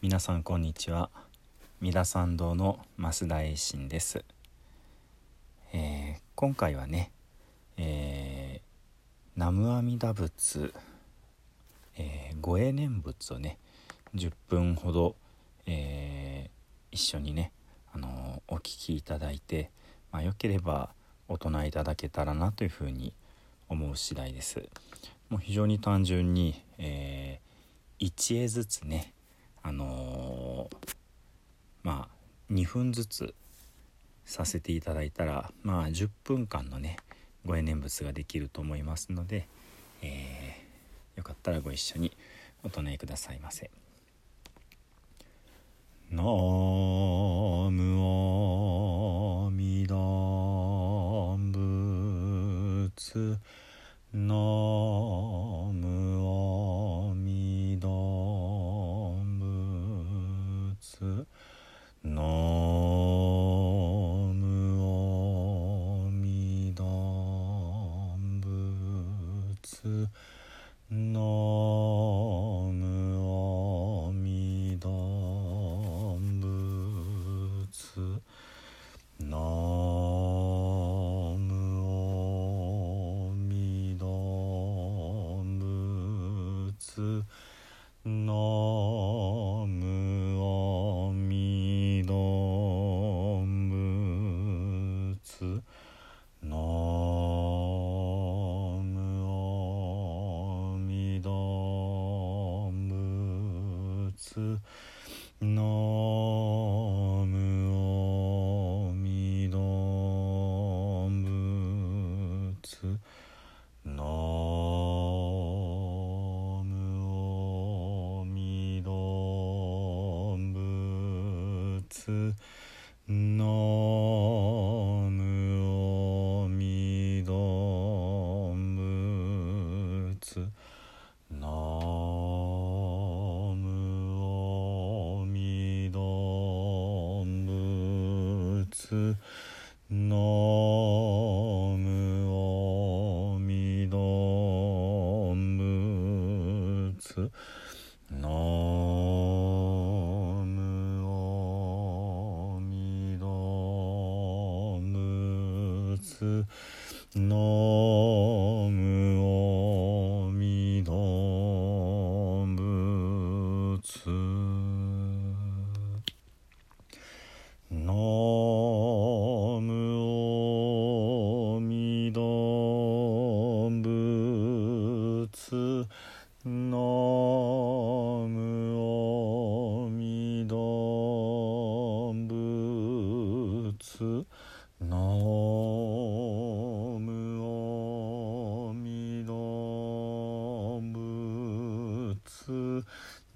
皆さんこんにちは。三田参道の増田栄信です、えー、今回はね、えー、南無阿弥陀仏、えー、ご永念仏をね10分ほど、えー、一緒にね、あのお聞きいただいて、まあ、よければお唱えいただけたらなというふうに思う次第です。もう非常に単純に、えー、1絵ずつねあのー、まあ2分ずつさせていただいたらまあ10分間のねご縁念仏ができると思いますので、えー、よかったらご一緒にお唱えくださいませ。ナムアミダ仏ナノムオミドンブツノムオミドンブつノムオミドンブツノムつ。のむおみどむつのむおみどぶつのますノムオミドムツノムオミドムツむ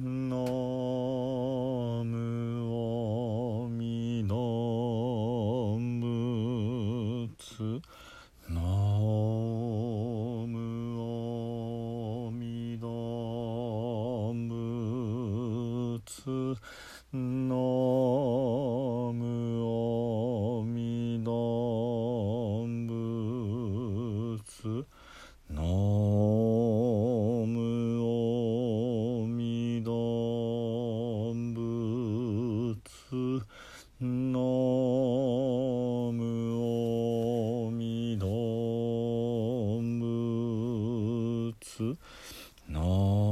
mm. なあ。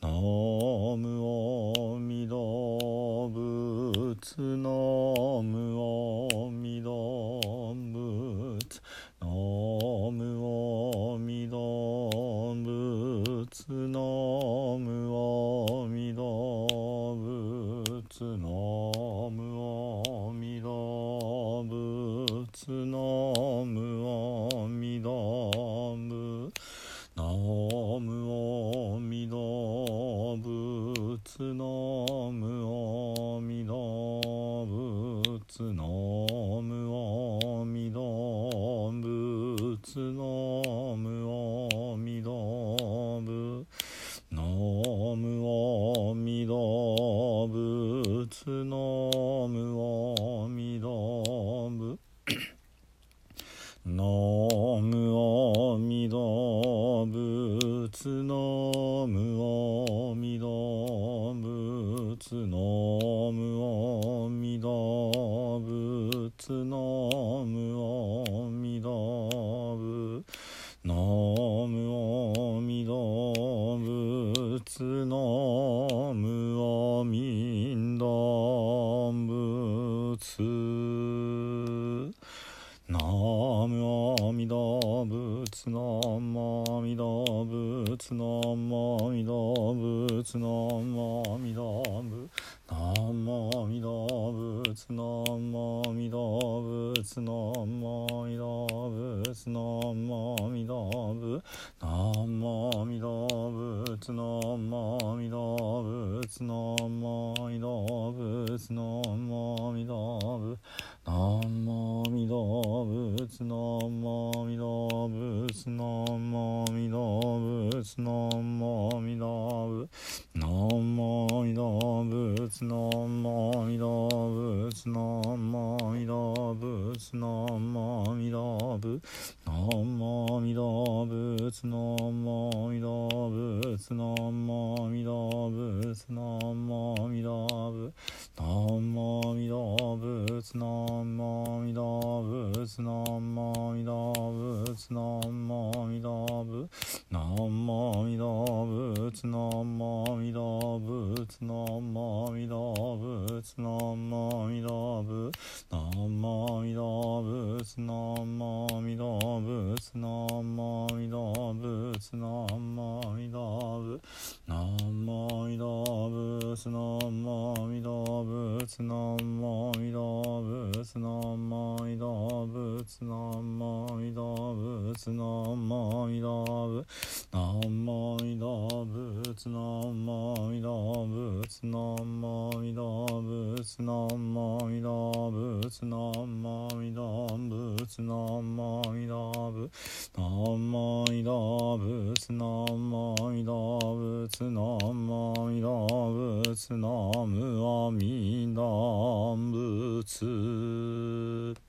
ナムオつのむおみどぶつのむおみどぶのむおみどぶつのむおみどぶのむおみどぶつのむおみどぶつのナムアミダ仏ナムアミダ仏ナムアミダ仏ナムアミダ仏ナムアミダ仏ナムアミダ仏ナムアミダ仏ナムアミダ仏ナムアミダ仏ナムアミダ仏ナムアミダ仏ナムアミダ仏南無阿弥陀仏南無阿弥陀仏南無阿弥陀仏南無阿弥陀仏南無阿弥陀仏南無阿弥陀仏南無阿弥陀仏南無阿弥陀仏南無阿弥陀仏南無阿弥陀仏南無阿弥陀仏南無阿弥陀仏南無阿弥陀仏南無阿弥陀仏南無阿弥陀仏南無阿弥陀仏南無阿弥陀仏南無阿弥陀仏南無阿弥陀仏南無阿弥陀仏南無阿弥陀仏南無阿弥陀仏南無阿弥陀仏南無阿弥陀仏南無阿弥陀仏南無阿弥陀仏南無阿弥陀仏南無阿弥陀仏南無阿弥陀仏南無阿弥陀仏南無阿弥陀仏南無阿弥陀仏南無阿弥陀仏南無阿弥陀仏南無阿弥陀仏南無阿弥陀仏南無阿弥陀仏南無阿弥陀仏南無阿弥陀仏南無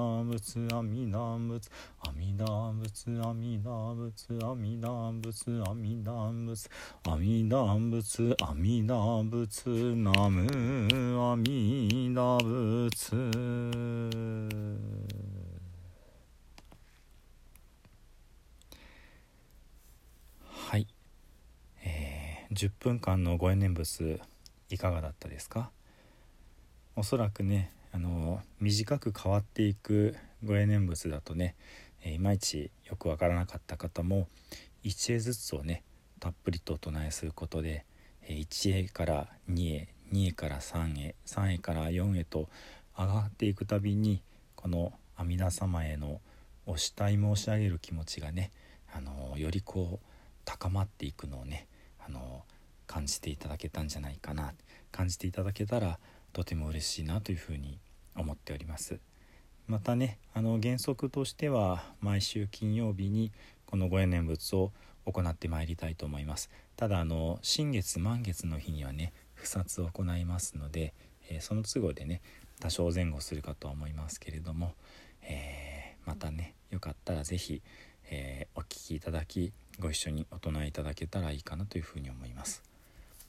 陀仏阿弥陀仏阿弥陀仏阿弥陀仏阿弥陀仏阿弥陀仏阿弥陀仏阿弥陀仏ナム阿弥陀仏。はい、えー、10分間のご縁念仏いかがだったですか？おそらくねあの短く変わっていくご縁念仏だとね、いまいちよくわからなかった方も1絵ずつをねたっぷりと唱えすることで、えー、1絵から2絵2絵から3絵3絵から4絵と上がっていくたびにこの阿弥陀様へのお慕い申し上げる気持ちがねあのよりこう高まっていくのをねあの感じていただけたんじゃないかな。感じていただけたらとても嬉しいなというふうに思っております。またねあの原則としては毎週金曜日にこのご縁念仏を行ってまいりたいと思います。ただあの新月満月の日にはね不殺を行いますので、えー、その都合でね多少前後するかとは思いますけれども、えー、またねよかったら是非、えー、お聴きいただきご一緒にお唱えいただけたらいいかなというふうに思います。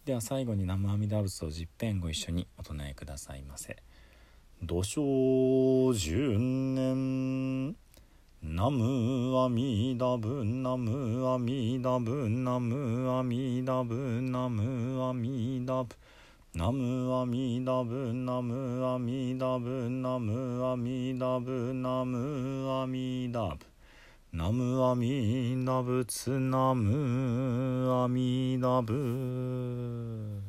では最後に南無阿弥陀仏を十遍ご一緒にお唱えくださいませ。土生十年南無阿弥陀仏南無阿弥陀仏南無阿弥陀仏南無阿弥陀仏南無阿弥陀仏南無阿弥陀仏南無阿弥陀仏南無阿弥陀ナムアミナブツナムアミナブ。